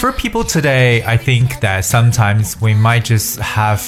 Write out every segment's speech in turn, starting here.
For people today, I think that sometimes we might just have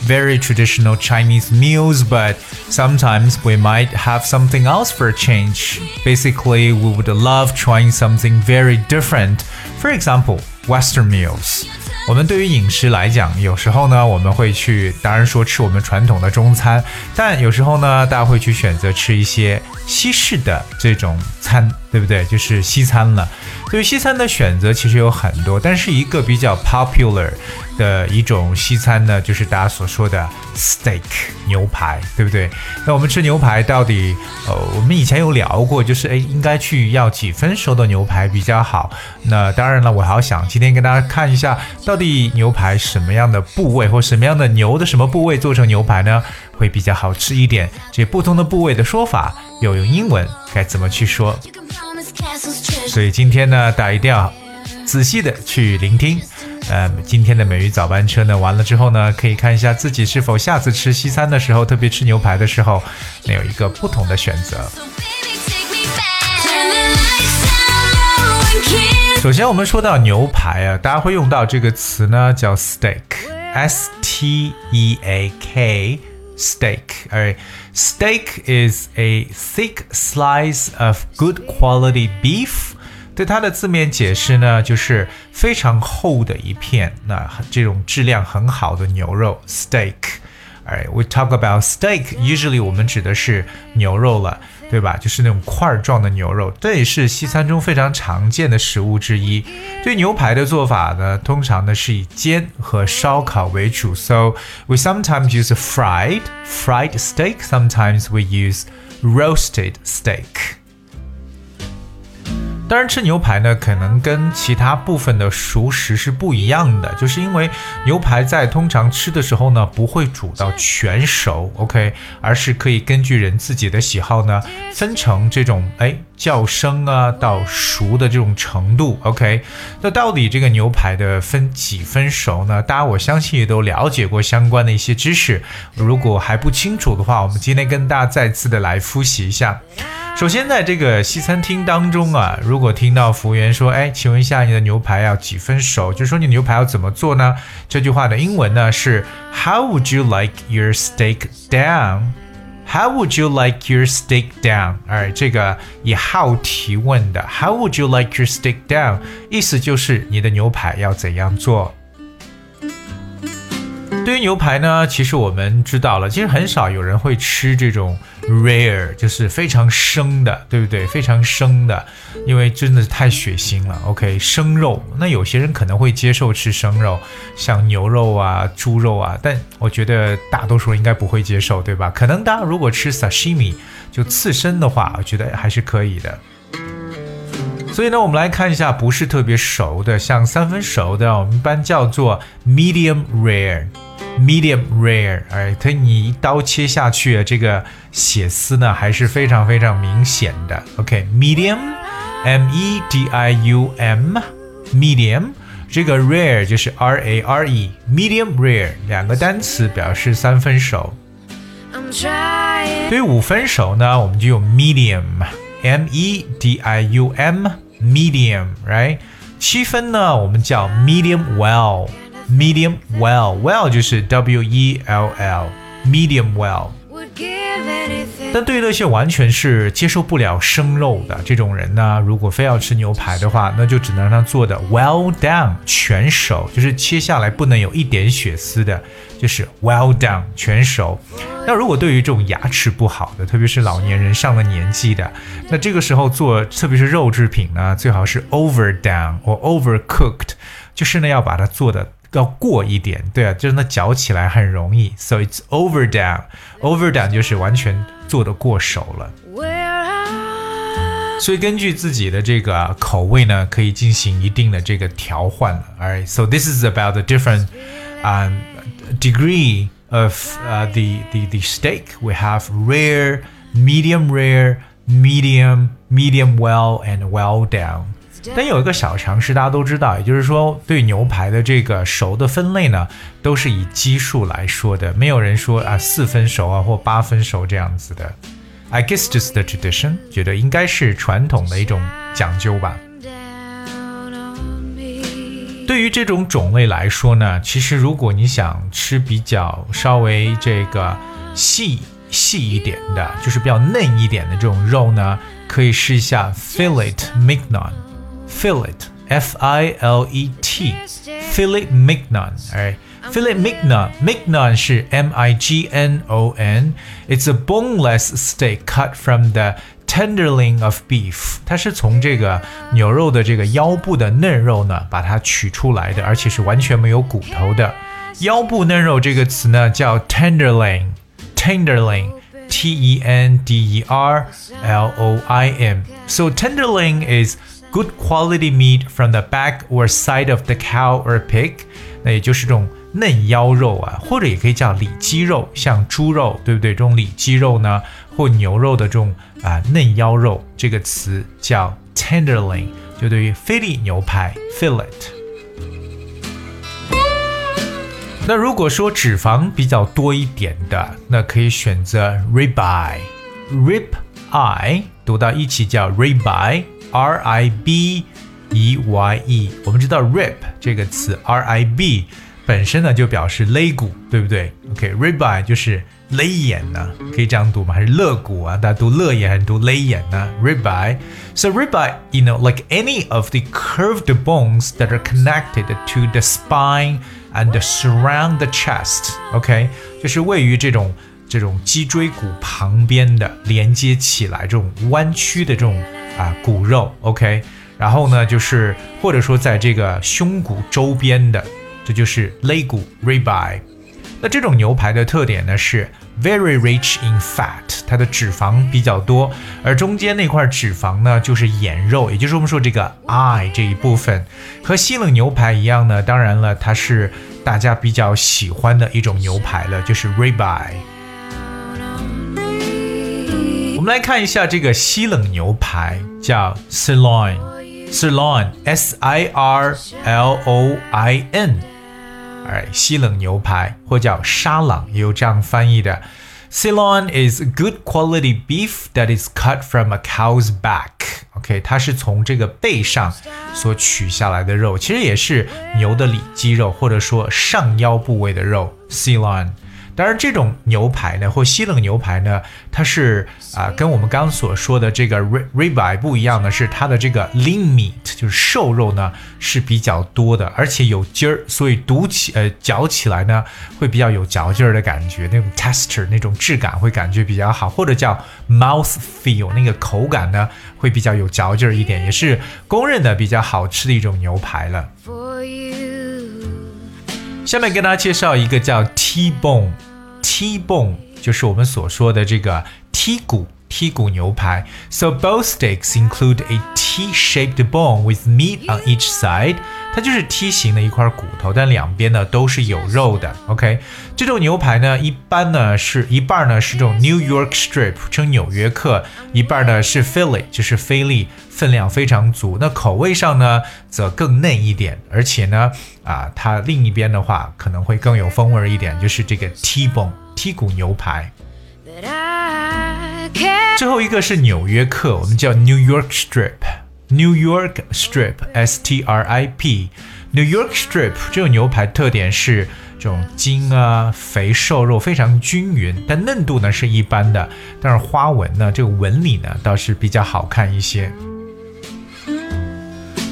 very traditional Chinese meals, but sometimes we might have something else for a change. Basically, we would love trying something very different. For example, Western meals. 我们对于饮食来讲，有时候呢，我们会去，当然说吃我们传统的中餐，但有时候呢，大家会去选择吃一些西式的这种餐，对不对？就是西餐了。对于西餐的选择其实有很多，但是一个比较 popular 的一种西餐呢，就是大家所说的 steak 牛排，对不对？那我们吃牛排到底，呃，我们以前有聊过，就是诶，应该去要几分熟的牛排比较好？那当然了，我好想今天跟大家看一下，到底牛排什么样的部位或什么样的牛的什么部位做成牛排呢，会比较好吃一点？这不同的部位的说法，要用英文该怎么去说.所以今天呢，大家一定要仔细的去聆听。呃，今天的美语早班车呢，完了之后呢，可以看一下自己是否下次吃西餐的时候，特别吃牛排的时候，能有一个不同的选择。首先，我们说到牛排啊，大家会用到这个词呢，叫 steak，s t e a k。Steak, alright. Steak is a thick slice of good quality beef. 对它的字面解释呢，就是非常厚的一片，那这种质量很好的牛肉 steak。哎 we talk about steak. Usually 我们指的是牛肉了，对吧？就是那种块状的牛肉，这也是西餐中非常常见的食物之一。对牛排的做法呢，通常呢是以煎和烧烤为主。So we sometimes use fried fried steak. Sometimes we use roasted steak. 当然，吃牛排呢，可能跟其他部分的熟食是不一样的，就是因为牛排在通常吃的时候呢，不会煮到全熟，OK，而是可以根据人自己的喜好呢，分成这种哎较生啊到熟的这种程度，OK。那到底这个牛排的分几分熟呢？大家我相信也都了解过相关的一些知识，如果还不清楚的话，我们今天跟大家再次的来复习一下。首先，在这个西餐厅当中啊，如果听到服务员说：“哎，请问一下你的牛排要几分熟？”就说你牛排要怎么做呢？这句话的英文呢是 “How would you like your steak done？” How would you like your steak done？哎，这个以 how 提问的，How would you like your steak down？意思就是你的牛排要怎样做。对于牛排呢，其实我们知道了，其实很少有人会吃这种 rare，就是非常生的，对不对？非常生的，因为真的是太血腥了。OK，生肉，那有些人可能会接受吃生肉，像牛肉啊、猪肉啊，但我觉得大多数人应该不会接受，对吧？可能大家如果吃 sashimi 就刺身的话，我觉得还是可以的。所以呢，我们来看一下不是特别熟的，像三分熟的，我们一般叫做 medium rare。medium rare，哎，它你一刀切下去，这个血丝呢还是非常非常明显的。OK，medium，m e d i u m，medium，这个 rare 就是 r a r e，medium rare 两个单词表示三分熟。对于五分熟呢，我们就用 medium，m e d i u m，medium，right？七分呢，我们叫 medium well，medium well，well 就是 w e l l，medium well。 但对于那些完全是接受不了生肉的这种人呢，如果非要吃牛排的话，那就只能让他做的 well done 全熟，就是切下来不能有一点血丝的，就是 well done 全熟。那如果对于这种牙齿不好的，特别是老年人上了年纪的，那这个时候做，特别是肉制品呢，最好是 overdone 或 overcooked，就是呢要把它做的。要过一点，对啊，就是那嚼起来很容易，so it's overdone。overdone 就是完全做的过熟了。 Where are 所以根据自己的这个口味呢，可以进行一定的这个调换了。Alright, so this is about the different um, degree of uh, the, the the steak. We have rare, medium rare, medium, medium well, and well done. 但有一个小常识，大家都知道，也就是说，对牛排的这个熟的分类呢，都是以基数来说的，没有人说啊四分熟啊或八分熟这样子的。I guess just the tradition，觉得应该是传统的一种讲究吧。对于这种种类来说呢，其实如果你想吃比较稍微这个细细一点的，就是比较嫩一点的这种肉呢，可以试一下 fillet mignon。fillet F I L E T fillet mignon。哎。Filet mignon, mignon 是 M I G N O N. It's a boneless steak cut from the tenderloin of beef. 它是从这个牛肉的这个腰部的嫩肉呢，把它取出来的，而且是完全没有骨头的。腰部嫩肉这个词呢叫 tenderloin, tenderloin, T E N D E R L O I N. So tenderloin is good quality meat from the back or side of the cow or pig. 那也就是这种嫩腰肉啊，或者也可以叫里脊肉，像猪肉，对不对？这种里脊肉呢，或牛肉的这种啊嫩腰肉，这个词叫 tenderloin，就对于菲力牛排 fillet。那如果说脂肪比较多一点的，那可以选择 rib eye，rib eye 读到一起叫 rib eye，R I B E Y E。我们知道 rib 这个词 R I B。本身呢就表示肋骨，对不对？OK，ribeye、okay, 就是勒眼呢，可以这样读吗？还是肋骨啊？大家读肋眼还是读勒眼呢？ribeye。So ribeye, you know, like any of the curved bones that are connected to the spine and surround the chest. OK，就是位于这种 这种脊椎骨旁边的，连接起来这种弯曲的这种啊骨肉。OK，然后呢就是或者说在这个胸骨周边的。这就是肋骨 ribeye。那这种牛排的特点呢是 very rich in fat，它的脂肪比较多，而中间那块脂肪呢就是眼肉，也就是我们说这个 eye 这一部分。和西冷牛排一样呢，当然了，它是大家比较喜欢的一种牛排了，就是 ribeye。们来看一下这个西冷牛排，叫 sirloin，sirloin，s i r l o i n。哎，西冷牛排或叫沙朗，也有这样翻译的。Sirloin is good quality beef that is cut from a cow's back. OK，它是从这个背上所取下来的肉，其实也是牛的里脊肉，或者说上腰部位的肉。Sirloin。当然，这种牛排呢，或西冷牛排呢，它是啊，跟我们刚所说的这个 ribeye 不一样的是，它的这个 lean meat 就是瘦肉呢是比较多的，而且有筋儿，所以读起呃嚼起来呢会比较有嚼劲儿的感觉，那种 texture 那种质感会感觉比较好，或者叫 mouth feel 那个口感呢会比较有嚼劲儿一点，也是公认的比较好吃的一种牛排了。下面跟大家介绍一个叫 T bone T-bone。就是我们所说的这个剔骨剔骨牛排。So both steaks include a T-shaped bone with meat on each side。它就是梯形的一块骨头，但两边呢都是有肉的。OK，这种牛排呢，一般呢是一半呢是这种 New York Strip，称纽约客；一半呢是 Philly，就是菲力，分量非常足。那口味上呢则更嫩一点，而且呢啊，它另一边的话可能会更有风味一点，就是这个 T-bone 剔骨牛排。最后一个是纽约客，我们叫 New York Strip。New York Strip S T R I P New York Strip 这种牛排特点是这种筋啊肥瘦肉非常均匀，但嫩度呢是一般的，但是花纹呢这个纹理呢倒是比较好看一些。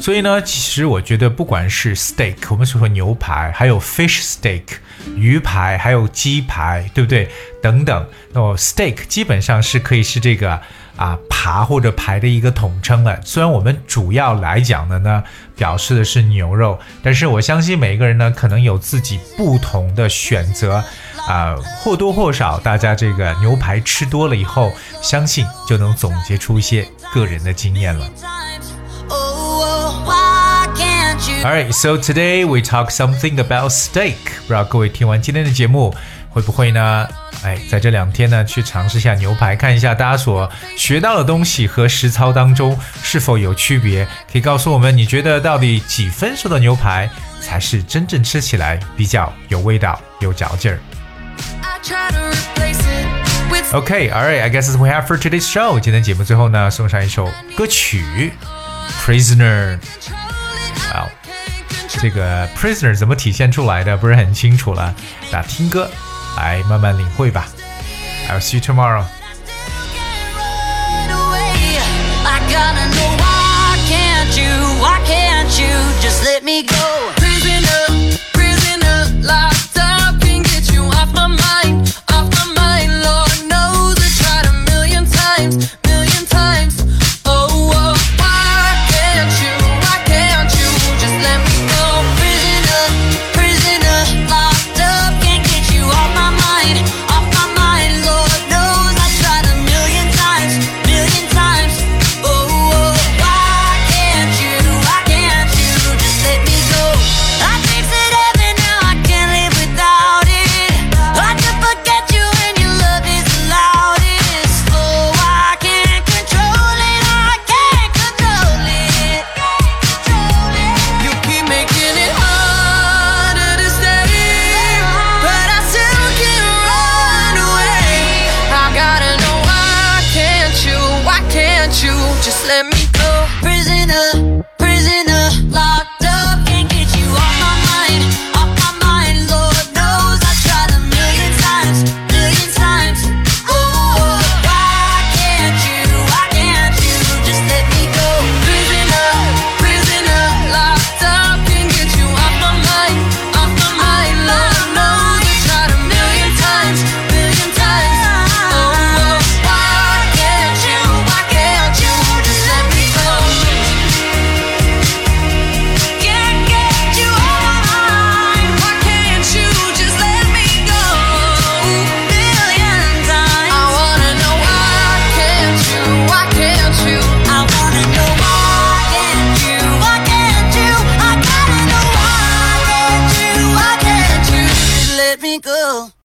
所以呢，其实我觉得不管是 steak，我们所说牛排，还有 fish steak 鱼排，还有鸡排，对不对？等等，那么 steak 基本上是可以是这个。啊，扒或者排的一个统称了。虽然我们主要来讲的呢，表示的是牛肉，但是我相信每个人呢，可能有自己不同的选择。啊、或多或少大家这个牛排吃多了以后，相信就能总结出一些个人的经验了。Oh, you? Alright, so today we talk something about steak. 不知道各位听完今天的节目，会不会呢？哎，在这两天呢，去尝试一下牛排，看一下大家所学到的东西和实操当中是否有区别。可以告诉我们，你觉得到底几分熟的牛排才是真正吃起来比较有味道、有嚼劲儿 Okay, alright, I guess we have for today's show. 今天节目最后呢，送上一首歌曲《Prisoner》。这个 prisoner 怎么体现出来的不是很清楚了，那听歌来慢慢领会吧。I'll see you tomorrow. right away. I gotta know why can't you? Why can't you just